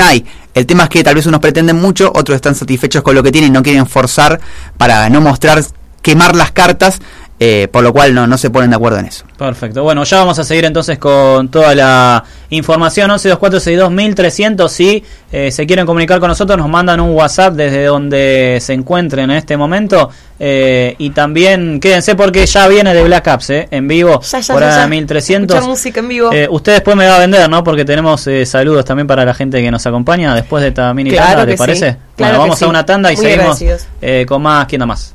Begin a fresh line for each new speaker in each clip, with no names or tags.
hay. El tema es que tal vez unos pretenden mucho, otros están satisfechos con lo que tienen y no quieren forzar para no mostrar, quemar las cartas eh, por lo cual no, no se ponen de acuerdo en eso.
Perfecto. Bueno, ya vamos a seguir entonces con toda la información. 1124621300. Si eh, se quieren comunicar con nosotros, nos mandan un WhatsApp desde donde se encuentren en este momento. Eh, y también quédense porque ya viene de Black Apps en vivo.
Ya, ya,
por
ya, ya.
1300.
música en vivo.
usted después me va a vender, ¿no? Porque tenemos saludos también para la gente que nos acompaña después de esta mini
Claro
tanda, ¿te parece?
sí. Claro
bueno, vamos
sí.
a una tanda y
Muy
seguimos eh, con más. ¿Quién da más?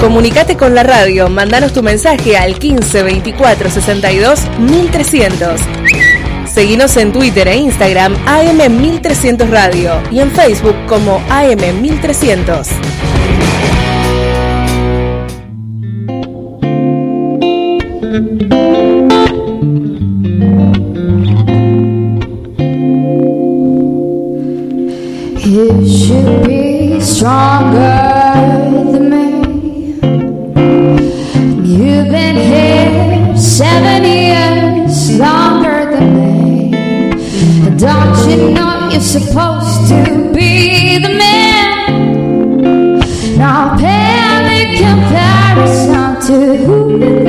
Comunicate con la radio, mandanos tu mensaje al 15 24 62 1300. Seguinos en Twitter e Instagram AM1300 Radio y en Facebook como AM1300.
You should be stronger than me. You've been here seven years longer than me. Don't you know you're supposed to be the man? Now pale in comparison to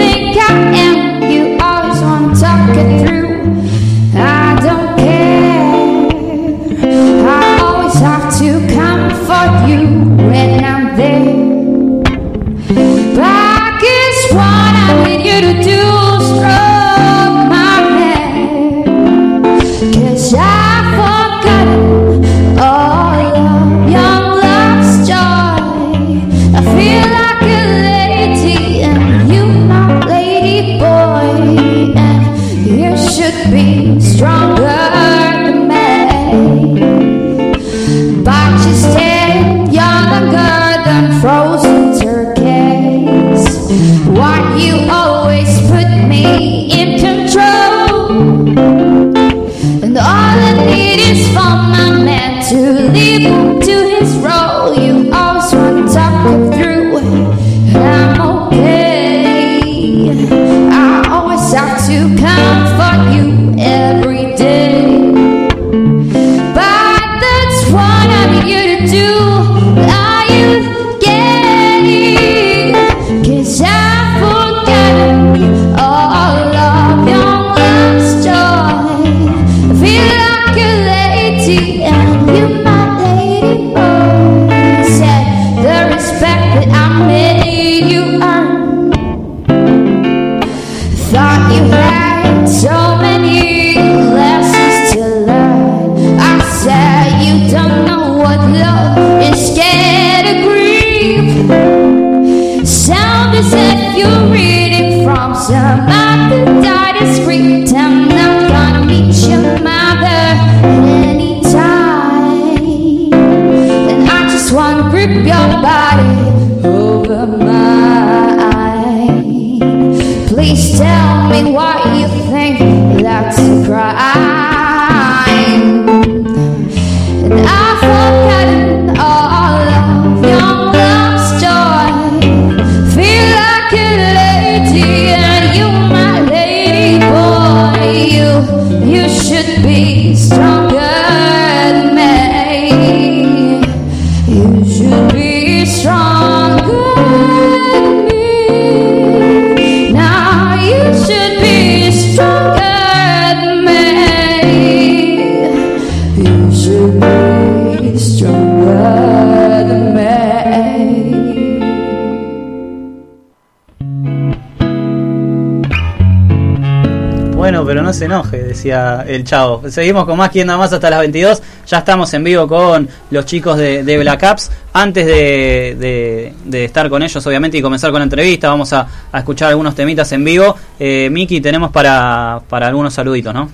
should be stronger
bueno, pero no se enoje, decía el chavo. Seguimos con más quien nada más hasta las 22. Ya estamos en vivo con los chicos de, Black Caps. Antes de estar con ellos, obviamente, y comenzar con la entrevista, vamos a, a escuchar algunos temitas en vivo. Eh, Miki, tenemos para, para algunos saluditos, ¿no?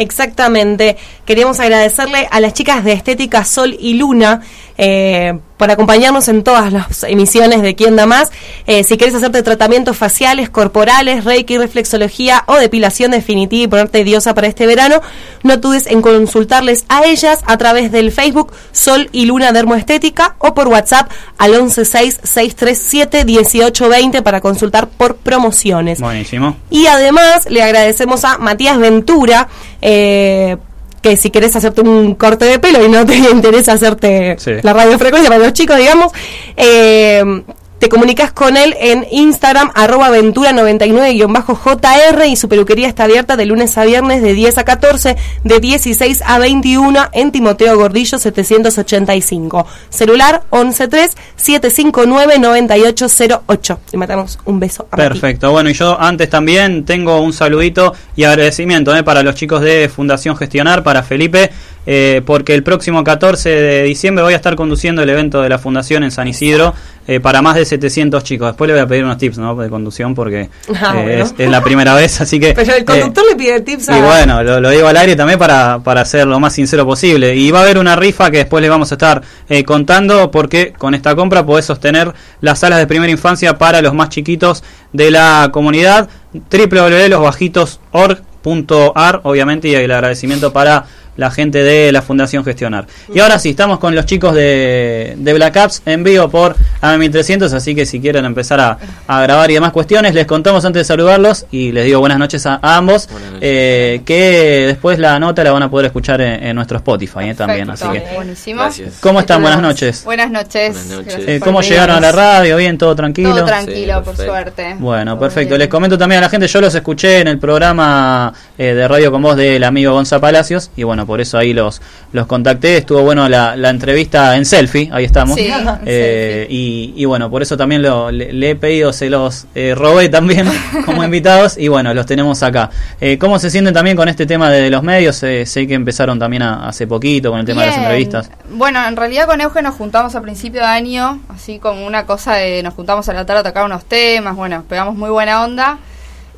Exactamente. Queríamos agradecerle a las chicas de Estética Sol y Luna eh, por acompañarnos en todas las emisiones de Quién da más. Eh, si quieres hacerte tratamientos faciales, corporales, reiki, reflexología o depilación definitiva y ponerte diosa para este verano, no dudes en consultarles a ellas a través del Facebook Sol y Luna Dermoestética o por WhatsApp al 1166371820 para consultar por promociones.
Buenísimo.
Y además le agradecemos a Matías Ventura, eh, que si querés hacerte un corte de pelo y no te interesa hacerte
Sí.
la radiofrecuencia para los chicos, digamos, eh, te comunicas con él en Instagram, arroba ventura99-jr y su peluquería está abierta de lunes a viernes de 10 a 14, de 16 a 21 en Timoteo Gordillo 785. Celular 113-759-9808. Le matamos un beso a.
Perfecto. Bueno, y yo antes también tengo un saludito y agradecimiento eh, para los chicos de Fundación Gestionar, para Felipe, eh, porque el próximo 14 de diciembre voy a estar conduciendo el evento de la Fundación en San Isidro eh, para más de 700 chicos. Después le voy a pedir unos tips ¿no? de conducción porque
Ah,
eh,
bueno.
es, es la primera vez, así que...
Pero el
eh,
conductor le pide tips a...
y bueno, lo, lo digo al aire también para, para ser lo más sincero posible. Y va a haber una rifa que después les vamos a estar contando porque con esta compra podés sostener las salas de primera infancia para los más chiquitos de la comunidad. www.losbajitos.org.ar obviamente y el agradecimiento para la gente de la Fundación Gestionar. Y ahora sí, estamos con los chicos de, de Black Apps en vivo por AM1300, así que si quieren empezar a, a grabar y demás cuestiones, les contamos antes de saludarlos y les digo buenas noches a, a ambos,
noches.
eh, que después la nota la van a poder escuchar en, en nuestro Spotify eh, también. Así que,
Buenísimo.
Gracias.
¿cómo están? Buenas noches.
Buenas noches.
Buenas noches.
Gracias
Eh, ¿Cómo llegaron a la radio? ¿Bien? ¿Todo tranquilo?
Todo tranquilo,
Sí,
por
perfecto.
suerte.
Bueno,
Todo
perfecto.
bien.
Les comento también a la gente, yo los escuché en el programa eh, de Radio con Voz del amigo Gonza Palacios y bueno, por eso ahí los, los contacté. Estuvo bueno la, la entrevista en selfie, ahí estamos.
Sí,
Eh, y, y bueno, por eso también lo, le, le he pedido, se los eh, robé también como invitados y bueno, los tenemos acá. Eh, ¿Cómo se sienten también con este tema de los medios? Eh, sé que empezaron también a- hace poquito con el tema de las entrevistas.
Bueno, en realidad con Euge nos juntamos a principio de año, así como una cosa de nos juntamos a la tarde a tocar unos temas, bueno, pegamos muy buena onda.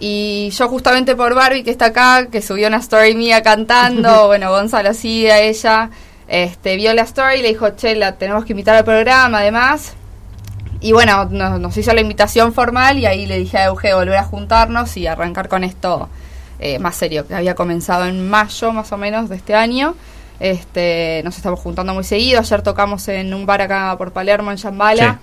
Y yo justamente por Barbie que está acá, que subió una story mía cantando, bueno, Gonzalo sigue a ella, este, vio la story y le dijo, che, la tenemos que invitar al programa además. Y bueno, nos, nos hizo la invitación formal y ahí le dije a Euge volver a juntarnos y arrancar con esto eh, más serio, que había comenzado en mayo más o menos de este año. Este, nos estamos juntando muy seguido. Ayer tocamos en un bar acá por Palermo, en Shambhala.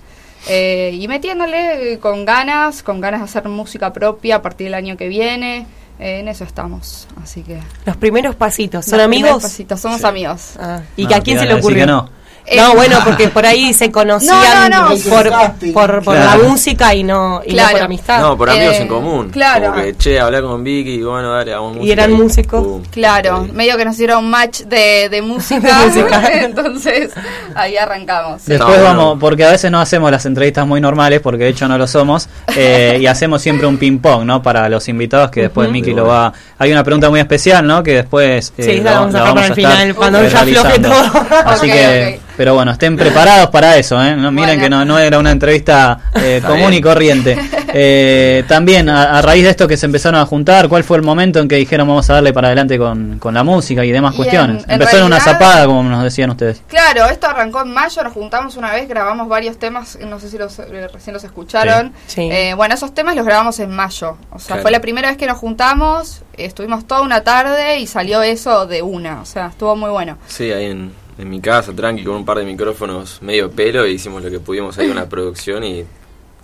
Eh, y metiéndole eh, con ganas, con ganas de hacer música propia a partir del año que viene. Eh, en eso estamos. Así que.
Los primeros pasitos. ¿Son
los primeros
amigos?
pasitos, somos
Sí.
amigos.
Ah, ¿Y
No,
que a quién se le ocurrió?
No.
Eh,
bueno, porque por ahí se conocían
No, no, no.
por, por, por
Claro.
la música y no, y no
Claro.
por amistad.
No, por amigos
Eh,
en común.
claro.
Como que, che, hablar con Vicky y bueno, dale, hagamos música.
eran músicos.
Claro,
Sí.
medio que nos hicieron un match de, de música.
De música.
Entonces, ahí arrancamos.
Sí.
Después vamos, porque a veces no hacemos las entrevistas muy normales, porque de hecho no lo somos, eh, y hacemos siempre un ping-pong, ¿no? Para los invitados, que después. Miki
Sí,
lo va... Hay una pregunta muy especial, ¿no? Que después... eh,
Sí, la vamos a dejar para el
estar,
final, cuando
eh,
ya afloje todo.
Así
Ok,
que...
ok.
Pero bueno, estén preparados para eso, ¿eh? No, miren
Bueno.
que no, no era una entrevista eh, común y corriente. Eh, también, a, a raíz de esto que se empezaron a juntar, ¿cuál fue el momento en que dijeron vamos a darle para adelante con, con la música y demás
Y
cuestiones?
en- en
Empezó en una zapada, como nos decían ustedes.
Claro, esto arrancó en mayo, nos juntamos una vez, grabamos varios temas, no sé si los, eh, recién los escucharon.
Sí. Sí.
Eh, bueno, esos temas los grabamos en mayo. O sea,
Claro.
fue la primera vez que nos juntamos, estuvimos toda una tarde y salió eso de una. O sea, estuvo muy bueno.
Sí, ahí en, en mi casa, tranqui, con un par de micrófonos medio pelo, y hicimos lo que pudimos ahí con la producción y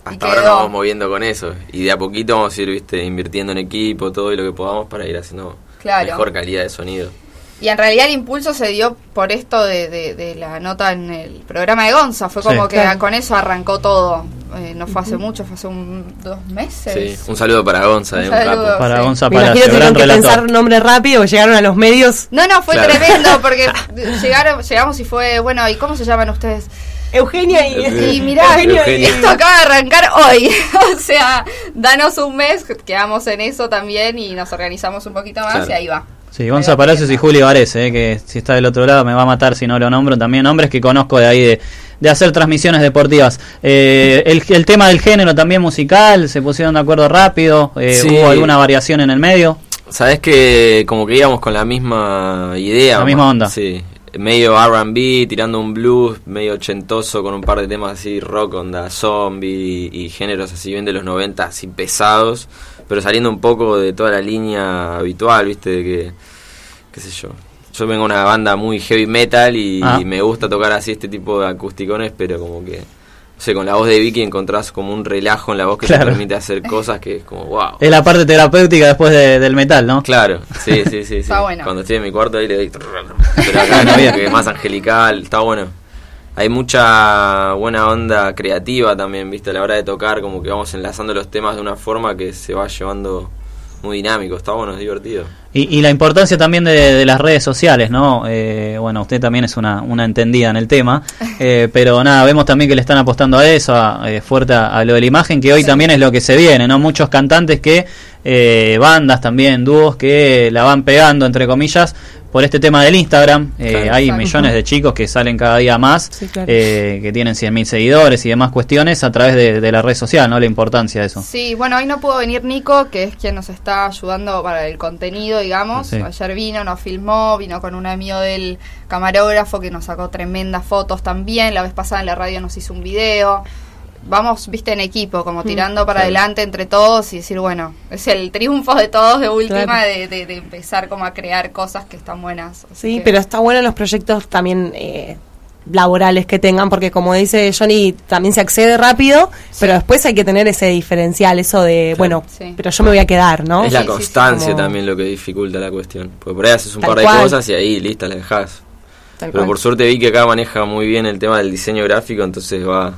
hasta ahora nos vamos moviendo con eso. Y de a poquito vamos a ir, viste, invirtiendo en equipo, todo y lo que podamos para ir haciendo
Claro.
mejor calidad de sonido.
Y en realidad el impulso se dio por esto de, de- de la nota en el programa de Gonza. Fue como
Sí.
que
Claro.
con eso arrancó todo. Eh, no fue hace mucho, fue hace un, dos meses.
Sí, un saludo para Gonza,
Un
eh, un
saludo.
capo.
Para
Sí.
Gonza Palacio,
imagino tuvieron que
relator.
pensar nombre rápido, llegaron a los medios.
No, no, fue
Claro.
tremendo porque llegaron, llegamos y fue, bueno, ¿y cómo se llaman ustedes?
Eugenia y...
Y mirá,
Eugenio y-
esto acaba de arrancar hoy. o sea, danos un mes, quedamos en eso también y nos organizamos un poquito más
Claro.
y ahí va.
Sí, Gonza Palacios y Juli Varese, eh, que si está del otro lado me va a matar si no lo nombro. También hombres que conozco de ahí de, de hacer transmisiones deportivas. Eh, el, el tema del género también musical, se pusieron de acuerdo rápido. Eh,
Sí.
¿Hubo alguna variación en el medio?
Sabes que como que íbamos con la misma idea.
La misma
ma-
onda.
Sí. Medio RB, tirando un blues, medio ochentoso, con un par de temas así, rock, onda, zombie y géneros así bien de los 90, así pesados, pero saliendo un poco de toda la línea habitual, viste, de que, qué sé yo. Yo vengo de una banda muy heavy metal y,
Ah.
me gusta tocar así este tipo de acusticones, pero como que, no sé, con la voz de Vicky encontrás como un relajo en la voz que
Claro.
te permite hacer cosas que es como, wow.
Es la parte terapéutica después de- del metal, ¿no?
Claro, sí, sí, sí. sí.
Está bueno.
Cuando estoy en mi cuarto ahí le doy. Pero acá no, que es más angelical, está bueno. Hay mucha buena onda creativa también, viste, a la hora de tocar, como que vamos enlazando los temas de una forma que se va llevando muy dinámico, está bueno, es divertido.
Y, y la importancia también de, de las redes sociales, ¿no? Eh, bueno, usted también es una, una entendida en el tema, eh, pero nada, vemos también que le están apostando a eso, a, eh, fuerte a, a lo de la imagen, que hoy también es lo que se viene, ¿no? Muchos cantantes que, eh, bandas también, dúos que la van pegando, entre comillas, por este tema del Instagram. Eh, hay millones de chicos que salen cada día más,
Sí, claro.
eh, que tienen 100.000 seguidores y demás cuestiones a través de, de la red social, ¿no? La importancia de eso.
Sí, bueno, hoy no pudo venir Nico, que es quien nos está ayudando para el contenido, digamos.
Sí.
Ayer vino, nos filmó, vino con un amigo del camarógrafo que nos sacó tremendas fotos también. La vez pasada en la radio nos hizo un video. Vamos, viste, en equipo, como tirando para adelante entre todos y decir, bueno, es el triunfo de todos de última
Claro.
de, de- de empezar como a crear cosas que están buenas. Así
Sí,
que-
pero está bueno los proyectos también eh, laborales que tengan, porque como dice Johnny, también se accede rápido, pero después hay que tener ese diferencial, eso de, bueno,
Sí.
pero yo me voy a quedar, ¿no?
es la
Sí, sí, sí,
constancia
como-
también lo que dificulta la cuestión. Porque por ahí haces un
Tal
par de
cual.
cosas y ahí lista, la dejas.
Tal
Pero
cual.
por suerte vi que acá maneja muy bien el tema del diseño gráfico, entonces va.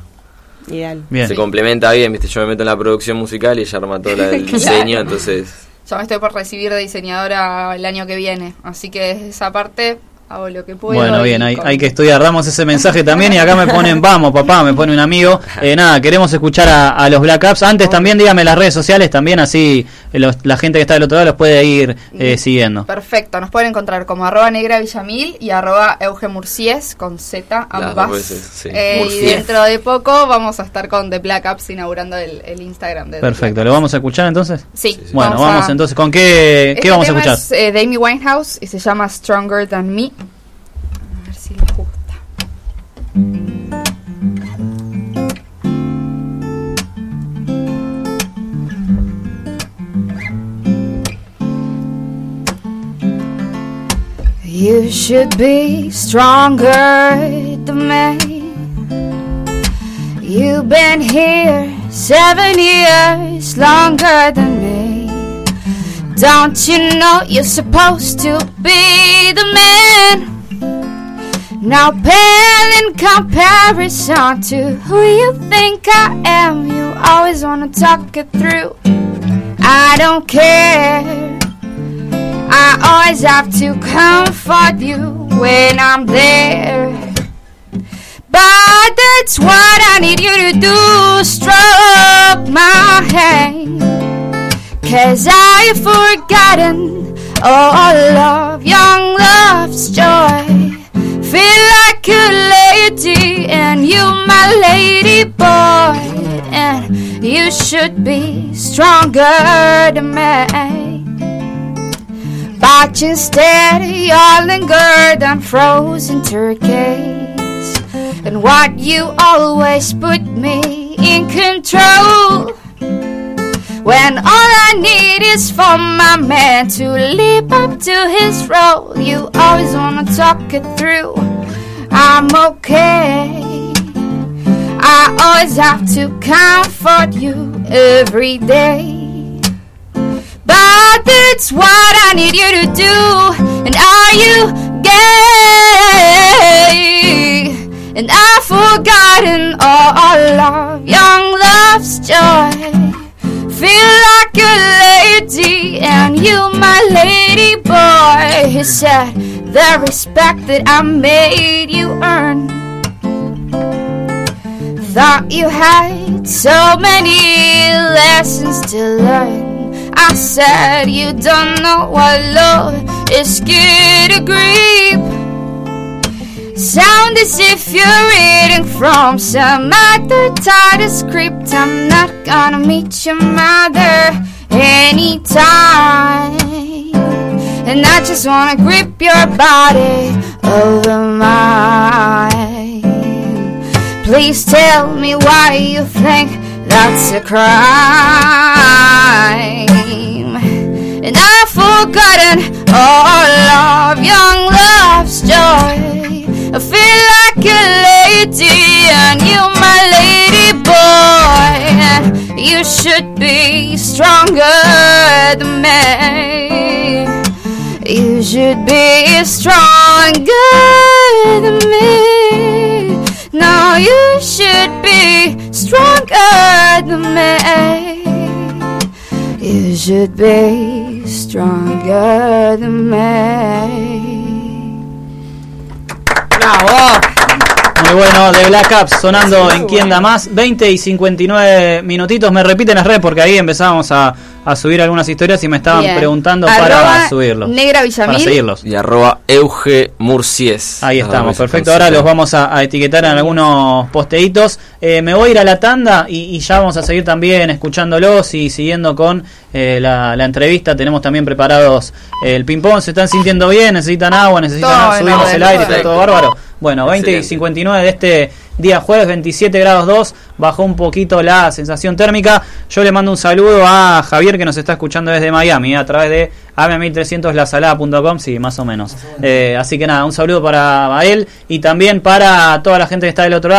Ideal.
Bien.
Se complementa bien, viste, yo me meto en la producción musical y ella arma todo la del
Claro.
diseño, entonces
Yo me estoy por recibir de diseñadora el año que viene, así que esa parte hago lo que puedo.
Bueno, bien, hay, hay que estudiar. Damos ese mensaje también y acá me ponen, vamos, papá, me pone un amigo. Eh, nada, queremos escuchar a, a los Black Caps. Antes también dígame las redes sociales, también así eh, los- la gente que está del otro lado los puede ir eh, siguiendo.
Perfecto, nos pueden encontrar como arroba negra villamil y arroba eugemurcies con Z ambas.
veces, sí.
Eh, y dentro de poco vamos a estar con The Black Apps inaugurando el, el Instagram de
Perfecto, ¿lo
Apps.
vamos a escuchar entonces?
Sí,
Bueno, vamos,
a-
entonces, ¿con qué,
Este
qué vamos a escuchar?
Es eh, de Amy Winehouse y se llama Stronger Than Me. You should be stronger than me. You've been here seven years longer than me. Don't you know you're supposed to be the man? Now pale in comparison to who you think I am. You always wanna talk it through. I don't care. I always have to comfort you when I'm there. But that's what I need you to do. Stroke my hand. Cause I've forgotten all of young love's joy. Feel like a lady, and you my lady boy. And you should be stronger than me. But instead, you're lingered on frozen turkeys. And what you always put me in control. When all I need is for my man to live up to his role. You always wanna talk it through. I'm okay. I always have to comfort you every day. But that's what I need you to do. And are you gay? And I've forgotten all of young love's joy. Feel like a lady, and you, my lady boy. He said, The respect that I made you earn. Thought you had so many lessons to learn. I said you don't know what love is. Get a grip. Sound as if you're reading from some other title script. I'm not gonna meet your mother anytime. And I just wanna grip your body over mine. Please tell me why you think that's a crime. And I've forgotten all of young love's joy. I feel like a lady and you're my lady boy. You should be stronger than me. You should be stronger than me. No, you should be stronger than me. You should be stronger than me.
¡Bravo! Muy bueno, de Black Ops sonando en Quién da más. 20 y 59 minutitos. Me repiten las redes porque ahí empezamos a, a subir algunas historias y me estaban
Bien.
preguntando
Arroba
para subirlos.
Negra Villamil.
Para seguirlos.
Y arroba Euge Murcies.
Ahí estamos, perfecto. Ahora los vamos a, a etiquetar en algunos posteitos. Eh, me voy a ir a la tanda y, y ya vamos a seguir también escuchándolos y siguiendo con eh, la, la entrevista. Tenemos también preparados eh, el ping-pong. ¿Se están sintiendo bien? ¿Necesitan agua? ¿Necesitan
Todo
agua? subimos el aire?
todo
¿Está todo bárbaro? Bueno, 20 y
Excelente.
59 de este día jueves, 27 grados 2. Bajó un poquito la sensación térmica. Yo le mando un saludo a Javier que nos está escuchando desde Miami a través de am1300lasalada.com, sí, más o menos. Eh, así que nada, un saludo para él y también para toda la gente que está del otro lado.